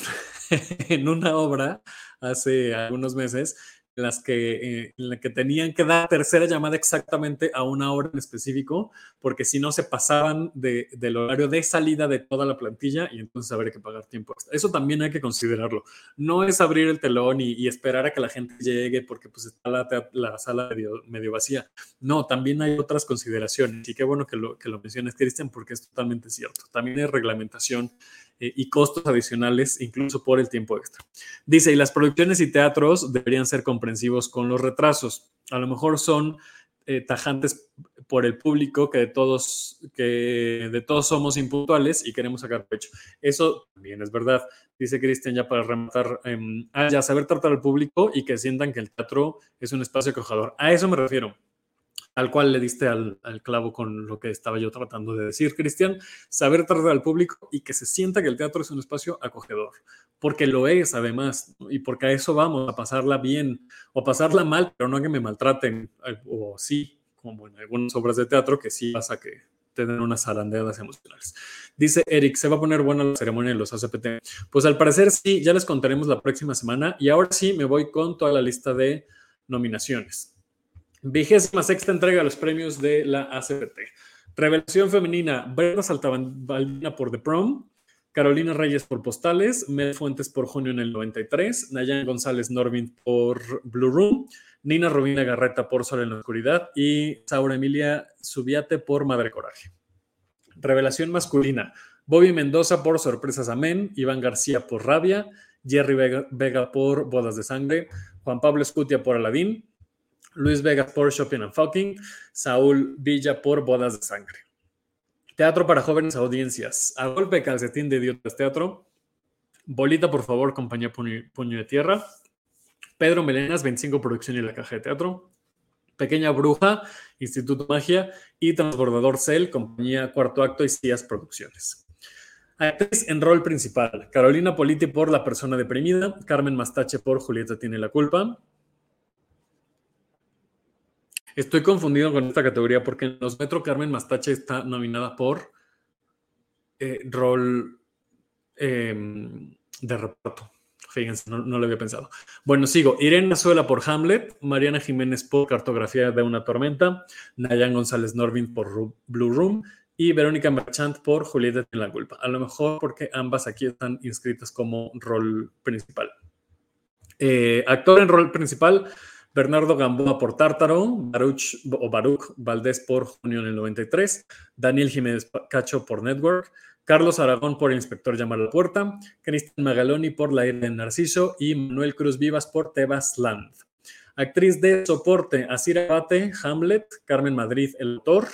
en una obra hace algunos meses las que, eh, en la que tenían que dar tercera llamada exactamente a una hora en específico, porque si no se pasaban de, del horario de salida de toda la plantilla y entonces habría que pagar tiempo Eso también hay que considerarlo. No es abrir el telón y, esperar a que la gente llegue porque pues está la, la sala medio, medio, vacía. No, también hay otras consideraciones y qué bueno que lo, que lo menciones, Cristian, porque es totalmente cierto. También hay reglamentación eh, y costos adicionales, incluso por el tiempo extra. Dice, y las producciones y teatros deberían ser comprensivos con los retrasos. A lo mejor son eh, tajantes por el público que de todos que de todos somos impuntuales y queremos sacar pecho. Eso también es verdad. Dice Cristian ya para rematar, eh, ya saber tratar al público y que sientan que el teatro es un espacio acogedor. A eso me refiero. Al cual le diste al, clavo con lo que estaba yo tratando de decir, Cristian, saber tratar al público y que se sienta que el teatro es un espacio acogedor, porque lo es además, y porque a eso vamos, a pasarla bien o pasarla mal, pero no que me maltraten, eh, o sí, como en algunas obras de teatro, que sí pasa que tener unas zarandeadas emocionales. Dice Eric, ¿se va a poner buena la ceremonia de los ACPT? Pues al parecer sí, ya les contaremos la próxima semana y ahora sí me voy con toda la lista de nominaciones. Vigésima sexta entrega de los premios de la ACPT. Revelación femenina, Brenda Saltabalina por The Prom, Carolina Reyes por Postales, Mel Fuentes por Junio en el 93, Nayan González Norvin por Blue Room, Nina Rubina Garreta por Sol en la Oscuridad y Saura Emilia Subiate por Madre Coraje. Revelación masculina, Bobby Mendoza por Sorpresas Amén, Iván García por Rabia, Jerry Vega por Bodas de Sangre, Juan Pablo Escutia por Aladín, Luis Vega por Shopping and Fucking, Saúl Villa por Bodas de Sangre. Teatro para jóvenes audiencias. A golpe calcetín de idiotas teatro. Bolita, por favor, compañía Puño, de Tierra. Pedro Melenas, 25 Producción y la Caja de Teatro. Pequeña Bruja, Instituto Magia. Y Transbordador Cell, compañía Cuarto Acto y Cías Producciones. Actriz en rol principal. Carolina Politi por La Persona Deprimida. Carmen Mastache por Julieta Tiene la Culpa. Estoy confundido con esta categoría porque en los Metro Carmen Mastache está nominada por eh, rol em, de reparto. Fíjense, no, lo había pensado. Bueno, sigo. Irene Azuela por Hamlet, Mariana Jiménez por Cartografía de una Tormenta, Nayan González Norvin por Blue Room y Verónica Marchant por Julieta en la culpa. A lo mejor porque ambas aquí están inscritas como rol principal. Eh, actor en rol principal, Bernardo Gamboa por Tártaro, Baruch o Baruch Valdés por Junio en el 93, Daniel Jiménez Cacho por Network, Carlos Aragón por Inspector Llamar a la Puerta, Cristian Magaloni por La Isla de Narciso y Manuel Cruz Vivas por Tebas Land. Actriz de soporte, Asira Abate, Hamlet, Carmen Madrid, el autor.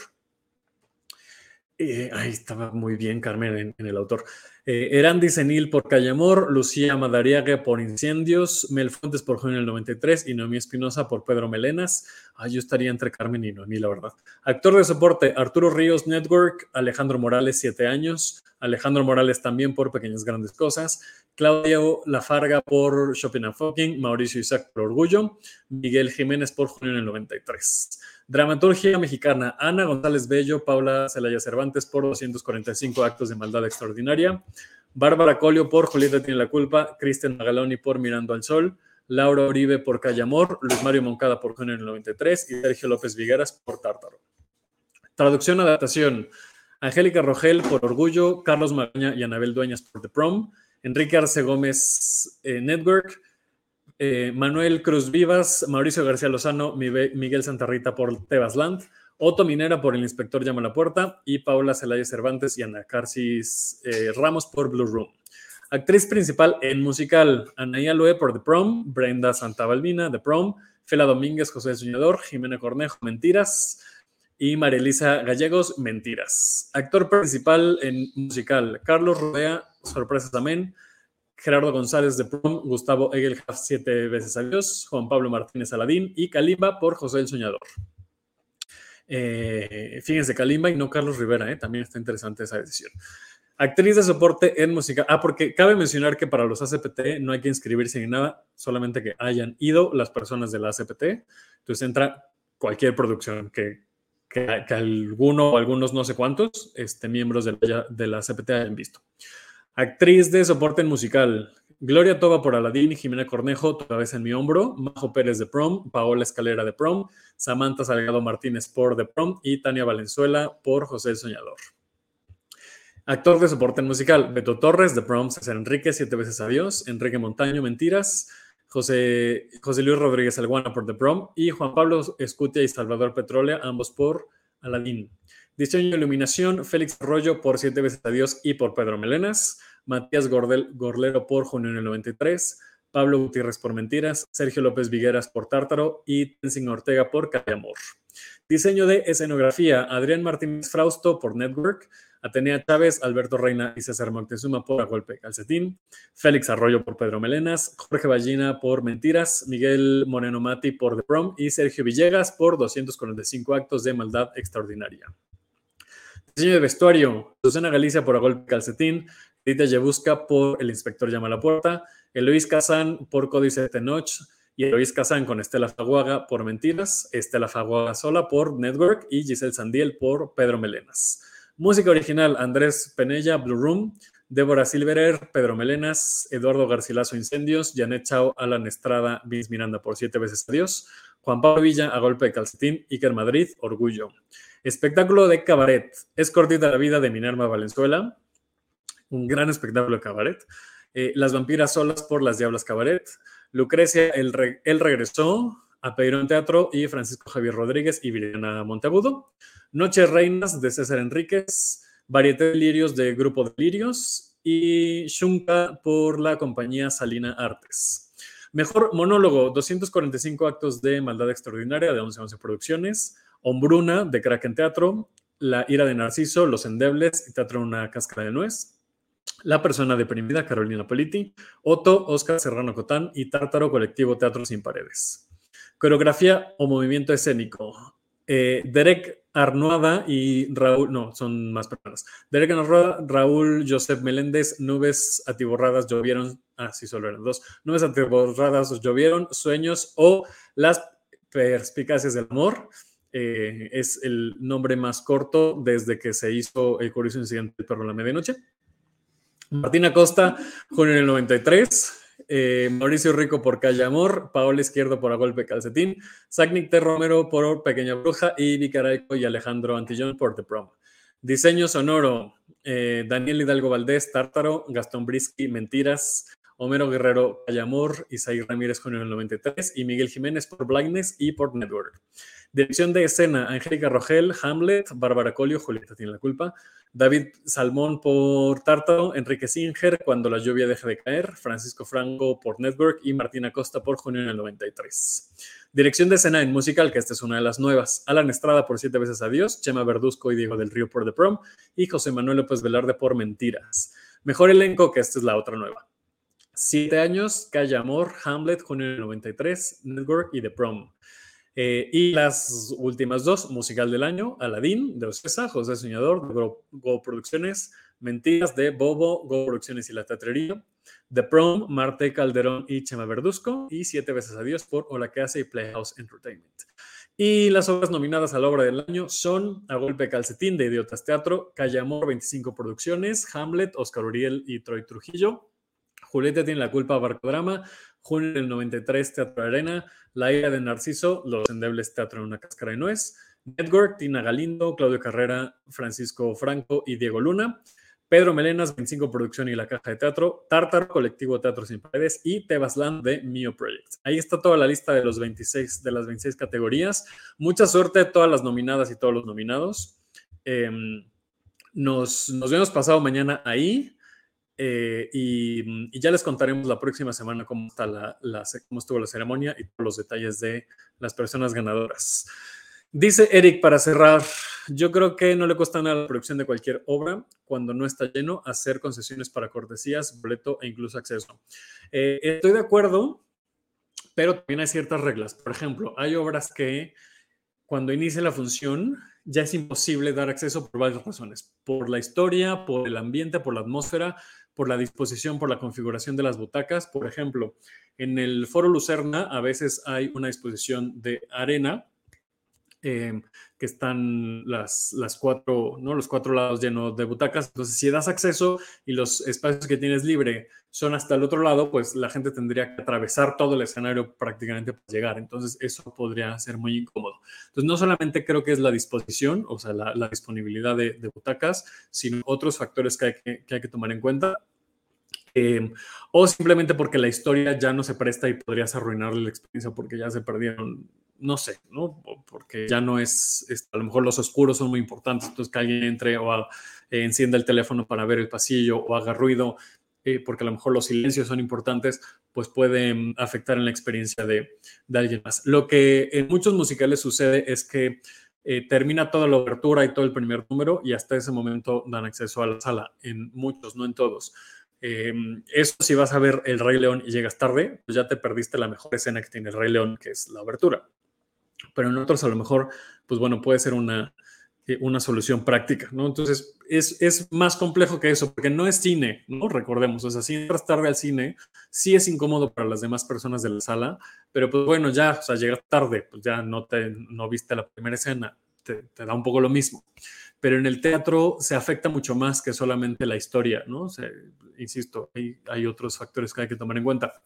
Eh, ahí estaba muy bien Carmen en el autor. Eh, Erandi Senil por Calle Amor, Lucía Madariaga por Incendios, Mel Fuentes por Junio del 93 y Noemí Espinosa por Pedro Melenas. Ah, yo estaría entre Carmen y Noemí, la verdad. Actor de soporte, Arturo Ríos Network, Alejandro Morales, 7 años, Alejandro Morales también por Pequeñas Grandes Cosas, Claudio Lafarga por Shopping and Fucking, Mauricio Isaac por Orgullo, Miguel Jiménez por Junio del 93. Dramaturgia mexicana, Ana González Bello, Paula Celaya Cervantes por 245 actos de maldad extraordinaria, Bárbara Colio por Julieta tiene la culpa, Cristian Magaloni por Mirando al Sol, Laura Oribe por Calle Amor, Luis Mario Moncada por Junio 93 y Sergio López Vigueras por Tártaro. Traducción, adaptación. Angélica Rogel por Orgullo, Carlos Magaña y Anabel Dueñas por The Prom, Enrique Arce Gómez eh, Network, eh, Manuel Cruz Vivas, Mauricio García Lozano, Miguel Santarrita por Tebasland, Otto Minera por El Inspector Llama a la Puerta y Paula Celaya Cervantes y Ana Carcis eh, Ramos por Blue Room. Actriz principal en musical, Anaía Loe por The Prom, Brenda Santabalbina, The Prom, Fela Domínguez, José Soñador, Jimena Cornejo, Mentiras y Marilisa Gallegos, Mentiras. Actor principal en musical, Carlos Rodea, Sorpresas Amén, Gerardo González de Prom, Gustavo Egelhaf, siete veces adiós, Juan Pablo Martínez Aladín y Kalimba por José el Soñador. Eh, fíjense, Kalimba y no Carlos Rivera, eh, también está interesante esa decisión. Actriz de soporte en música. Ah, porque cabe mencionar que para los ACPT no hay que inscribirse ni nada, solamente que hayan ido las personas de la ACPT. Entonces entra cualquier producción que, que, alguno o algunos no sé cuántos este, miembros de la, de la ACPT hayan visto. Actriz de soporte musical. Gloria Toba por Aladín, Jimena Cornejo, Toda vez en mi hombro, Majo Pérez de Prom, Paola Escalera de Prom, Samantha Salgado Martínez por The Prom y Tania Valenzuela por José el Soñador. Actor de soporte musical, Beto Torres de Prom, César Enrique, Siete veces Adiós, Enrique Montaño, Mentiras, José, José Luis Rodríguez Alguana por The Prom y Juan Pablo Escutia y Salvador Petrólea, ambos por Aladín. Diseño e iluminación, Félix Arroyo por Siete veces Adiós y por Pedro Melenas. Matías Gorlero por Junio en el 93. Pablo Gutiérrez por Mentiras. Sergio López Vigueras por Tártaro. Y Tenzin Ortega por Calle. Diseño de escenografía, Adrián Martínez Frausto por Network, Atenea Chávez, Alberto Reina y César Moctezuma por A Golpe Calcetín, Félix Arroyo por Pedro Melenas, Jorge Ballina por Mentiras, Miguel Moreno Mati por The Prom y Sergio Villegas por 245 actos de maldad extraordinaria. Diseño de vestuario, Susana Galicia por A Golpe Calcetín, Edita Yebusca por El Inspector Llama a la Puerta, Eloís Kazán por Códice de Tenoch. Y Eloís Kazán con Estela Faguaga por Mentiras, Estela Faguaga sola por Network. Y Giselle Sandiel por Pedro Melenas. Música original, Andrés Penella, Blue Room, Débora Silverer, Pedro Melenas, Eduardo Garcilaso, Incendios, Janet Chao, Alan Estrada, Vince Miranda por Siete veces Adiós, Juan Pablo Villa, A Golpe de Calcetín, Iker Madrid, Orgullo. Espectáculo de cabaret. Es cortita la vida de Minerva Valenzuela. Un gran espectáculo de cabaret. Eh, las vampiras solas por Las Diablas Cabaret. Lucrecia, él, regresó a Peirón Teatro y Francisco Javier Rodríguez y Viriana Monteagudo. Noches Reinas de César Enríquez, Varieté de Lirios de Grupo de Lirios y Shunka por la compañía Salina Artes. Mejor monólogo, 245 actos de Maldad Extraordinaria de 11 11 Producciones, Hombruna de Kraken Teatro, La Ira de Narciso, Los Endebles y Teatro Una Cáscara de Nuez, La Persona Deprimida, Carolina Politi, Otto, Oscar Serrano Cotán y Tártaro Colectivo Teatro Sin Paredes. Coreografía o movimiento escénico. Eh, Derek Arnuada y Raúl, no, son más personas. Derek Arnuada, Raúl Joseph Meléndez, nubes atiborradas llovieron, ah, sí, solo eran dos, nubes atiborradas llovieron, sueños o las perspicacias del amor. Eh, es el nombre más corto desde que se hizo el curioso incidente del perro en la medianoche. Martina Costa, junio del 93. Eh, Mauricio Rico por Calle Amor, Paola Izquierdo por A Golpe Calcetín, Sagnic T. Romero por Pequeña Bruja y Vicaraico y Alejandro Antillón por The Prom. Diseño sonoro, eh, Daniel Hidalgo Valdés, Tártaro, Gastón Brisky, Mentiras, Homero Guerrero, Calle Amor, Isaí Ramírez, junio del 93 y Miguel Jiménez por Blindness y por Network. Dirección de escena, Angélica Rogel, Hamlet, Bárbara Colio, Julieta tiene la culpa, David Salmón por Tártaro, Enrique Singer, Cuando la lluvia deje de caer, Francisco Franco por Network y Martina Costa por Junio en el 93. Dirección de escena en musical, que esta es una de las nuevas, Alan Estrada por Siete veces Adiós, Chema Verduzco y Diego del Río por The Prom y José Manuel López Velarde por Mentiras. Mejor elenco, que esta es la otra nueva. Siete años, Calle Amor, Hamlet, Junio del 93, Network y The Prom. Eh, y las últimas dos, musical del año, Aladín de Ocesa, José Soñador de Go, Producciones, Mentiras de Bobo, Go Producciones y La Teatrería, The Prom, Marte Calderón y Chema Verduzco, y Siete veces Adiós por Hola hace y Playhouse Entertainment. Y las obras nominadas a la obra del año son A Golpe Calcetín de Idiotas Teatro, Calle Amor 25 Producciones, Hamlet, Oscar Uriel y Troy Trujillo, Julieta tiene la culpa, Barcodrama, Junio del 93, Teatro Arena, La Ira de Narciso, Los Endebles Teatro en una Cáscara de Nuez, Network, Tina Galindo, Claudio Carrera, Francisco Franco y Diego Luna, Pedro Melenas, 25 Producción y La Caja de Teatro, Tartar, Colectivo Teatro Sin Paredes y Tebasland de Mio Project. Ahí está toda la lista de, los 26, de las 26 categorías. Mucha suerte a todas las nominadas y todos los nominados. Em, nos, nos vemos pasado mañana ahí. Eh, y, ya les contaremos la próxima semana cómo, está la, cómo estuvo la ceremonia y todos los detalles de las personas ganadoras. Dice Eric, para cerrar, yo creo que no le cuesta nada la producción de cualquier obra, cuando no está lleno, hacer concesiones para cortesías, boleto e incluso acceso. Eh, estoy de acuerdo, pero también hay ciertas reglas. Por ejemplo, hay obras que cuando inicia la función ya es imposible dar acceso por varias razones. Por la historia, por el ambiente, por la atmósfera, por la disposición, por la configuración de las butacas. Por ejemplo, en el Foro Lucerna a veces hay una disposición de arena eh, que están las, las cuatro, ¿no? los cuatro lados llenos de butacas. Entonces, si das acceso y los espacios que tienes libre son hasta el otro lado, pues la gente tendría que atravesar todo el escenario prácticamente para llegar. Entonces, eso podría ser muy incómodo. Entonces, no solamente creo que es la disposición, o sea, la, disponibilidad de, butacas, sino otros factores que hay que, que hay que tomar en cuenta. Eh, o simplemente porque la historia ya no se presta y podrías arruinarle la experiencia porque ya se perdieron no sé, ¿no? Porque ya no es, a lo mejor los oscuros son muy importantes, entonces que alguien entre o encienda el teléfono para ver el pasillo o haga ruido, eh, porque a lo mejor los silencios son importantes, pues pueden afectar en la experiencia de, de alguien más. Lo que en muchos musicales sucede es que eh, termina toda la obertura y todo el primer número y hasta ese momento dan acceso a la sala, en muchos, no en todos. Eh, eso si vas a ver El Rey León y llegas tarde, pues ya te perdiste la mejor escena que tiene El Rey León, que es la obertura. Pero en otros a lo mejor, pues bueno, puede ser una, una solución práctica, ¿no? Entonces, es, es, más complejo que eso, porque no es cine, ¿no? Recordemos, o sea, si entras tarde al cine, sí es incómodo para las demás personas de la sala, pero pues bueno, ya, o sea, llegas tarde, pues ya no, te, no viste la primera escena, te, da un poco lo mismo. Pero en el teatro se afecta mucho más que solamente la historia, ¿no? O sea, insisto, hay, hay, otros factores que hay que tomar en cuenta.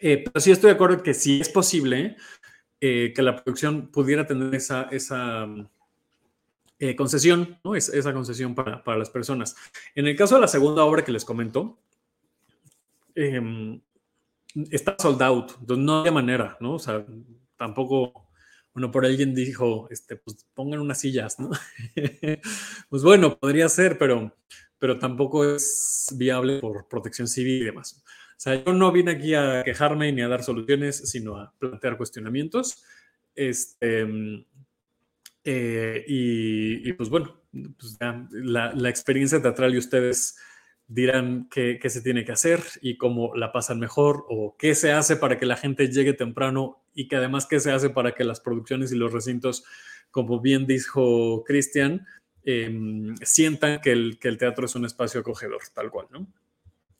Eh, pero sí estoy de acuerdo que sí es posible eh, que la producción pudiera tener esa, esa eh, concesión, ¿no? Es, esa concesión para, para, las personas. En el caso de la segunda obra que les comento, eh, está sold out, no hay manera, ¿no? O sea, tampoco, bueno, por alguien dijo, este, pues pongan unas sillas, ¿no? pues bueno, podría ser, pero, pero tampoco es viable por protección civil y demás. O sea, yo no vine aquí a quejarme ni a dar soluciones, sino a plantear cuestionamientos. Este, eh, y, pues bueno, pues la, experiencia teatral y ustedes dirán qué, se tiene que hacer y cómo la pasan mejor o qué se hace para que la gente llegue temprano y que además qué se hace para que las producciones y los recintos, como bien dijo Cristian, eh, sientan que el, teatro es un espacio acogedor, tal cual, ¿no?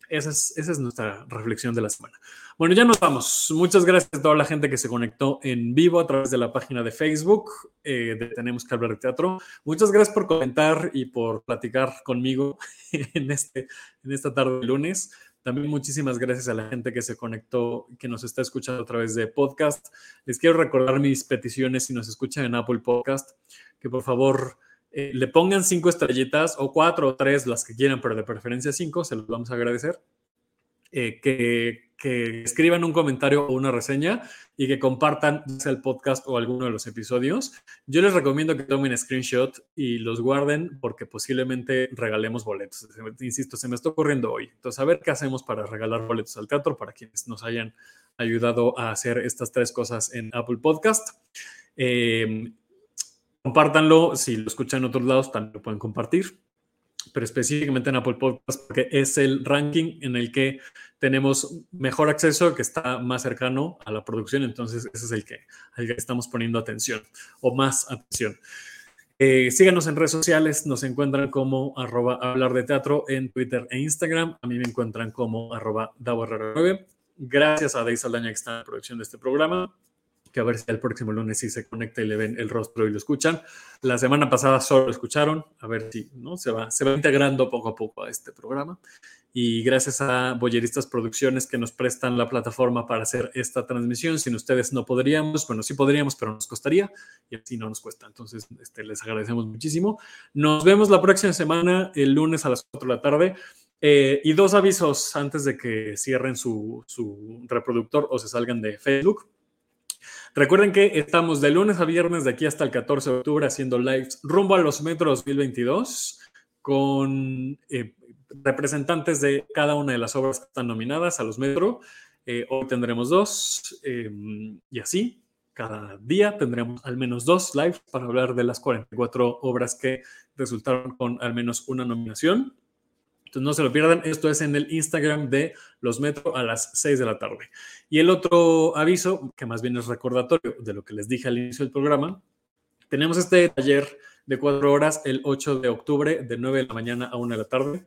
Esa es, esa es, nuestra reflexión de la semana. Bueno, ya nos vamos. Muchas gracias a toda la gente que se conectó en vivo a través de la página de Facebook eh, de Tenemos que hablar de teatro. Muchas gracias por comentar y por platicar conmigo en, este, en esta tarde de lunes. También muchísimas gracias a la gente que se conectó, que nos está escuchando a través de podcast. Les quiero recordar mis peticiones si nos escuchan en Apple Podcast, que por favor eh, le pongan cinco estrellitas o cuatro o tres, las que quieran, pero de preferencia cinco, se los vamos a agradecer. Eh, que, que, escriban un comentario o una reseña y que compartan el podcast o alguno de los episodios. Yo les recomiendo que tomen screenshot y los guarden porque posiblemente regalemos boletos. Insisto, se me está ocurriendo hoy. Entonces, a ver qué hacemos para regalar boletos al teatro para quienes nos hayan ayudado a hacer estas tres cosas en Apple Podcast. Eh, compártanlo. Si lo escuchan en otros lados, también lo pueden compartir. Pero específicamente en Apple Podcast, porque es el ranking en el que tenemos mejor acceso, que está más cercano a la producción. Entonces, ese es el que, estamos poniendo atención o más atención. Eh, síganos en redes sociales, nos encuentran como arroba teatro en Twitter e Instagram. A mí me encuentran como arroba 9 Gracias a Deis Saldaña que está en la producción de este programa que a ver si el próximo lunes sí se conecta y le ven el rostro y lo escuchan. La semana pasada solo lo escucharon, a ver si ¿no? se, va, se va integrando poco a poco a este programa. Y gracias a Boyeristas Producciones que nos prestan la plataforma para hacer esta transmisión. Sin ustedes no podríamos, bueno, sí podríamos, pero nos costaría y así no nos cuesta. Entonces, este, les agradecemos muchísimo. Nos vemos la próxima semana, el lunes a las 4 de la tarde. Eh, y dos avisos antes de que cierren su, su reproductor o se salgan de Facebook. Recuerden que estamos de lunes a viernes de aquí hasta el 14 de octubre haciendo lives rumbo a los Metros 2022 con eh, representantes de cada una de las obras que están nominadas a los Metro. Eh, hoy tendremos dos eh, y así. Cada día tendremos al menos dos lives para hablar de las 44 obras que resultaron con al menos una nominación. Entonces no se lo pierdan, esto es en el Instagram de Los Metro a las 6 de la tarde. Y el otro aviso, que más bien es recordatorio de lo que les dije al inicio del programa, tenemos este taller de cuatro horas el 8 de octubre de 9 de la mañana a 1 de la tarde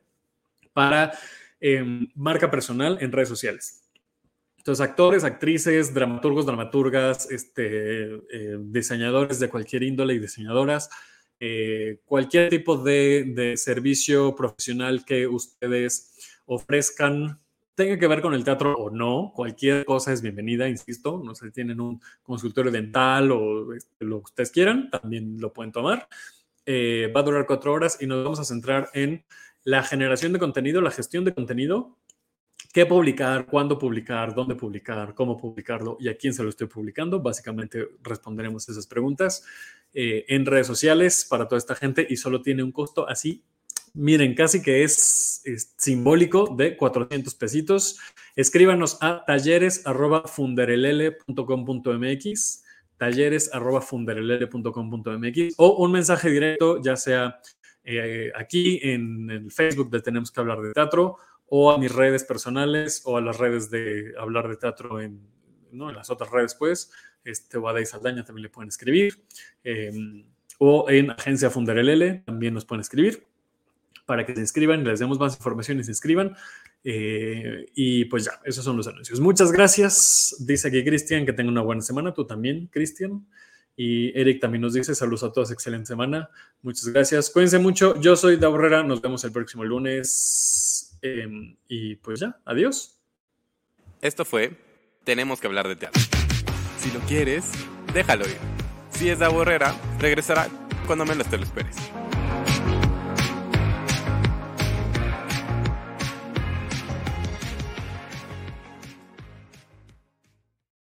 para eh, marca personal en redes sociales. Entonces, actores, actrices, dramaturgos, dramaturgas, este, eh, diseñadores de cualquier índole y diseñadoras, eh, cualquier tipo de, servicio profesional que ustedes ofrezcan, tenga que ver con el teatro o no, cualquier cosa es bienvenida, insisto, no sé si tienen un consultorio dental o este, lo que ustedes quieran, también lo pueden tomar. Eh, va a durar cuatro horas y nos vamos a centrar en la generación de contenido, la gestión de contenido, qué publicar, cuándo publicar, dónde publicar, cómo publicarlo y a quién se lo estoy publicando. Básicamente responderemos esas preguntas eh, en redes sociales para toda esta gente y solo tiene un costo así miren, casi que es, simbólico de 400 pesitos. Escríbanos a talleres.funderelele.com.mx talleres.funderelele.com.mx o un mensaje directo, ya sea eh, aquí en el Facebook de Tenemos que hablar de teatro o a mis redes personales o a las redes de hablar de teatro en, ¿no? en las otras redes, pues, este, o a Saldaña también le pueden escribir, em, o en Agencia Funderelele también nos pueden escribir para que se inscriban, les demos más información y se inscriban. Eh, y pues ya, esos son los anuncios. Muchas gracias. Dice aquí Cristian que tenga una buena semana. Tú también, Cristian. Y Eric también nos dice saludos a todos, excelente semana. Muchas gracias. Cuídense mucho. Yo soy Da Borrera. Nos vemos el próximo lunes. Em, y pues ya, adiós. Esto fue Tenemos que hablar de teatro. Si lo quieres, déjalo ir. Si es Da Borrera, regresará cuando menos te lo esperes.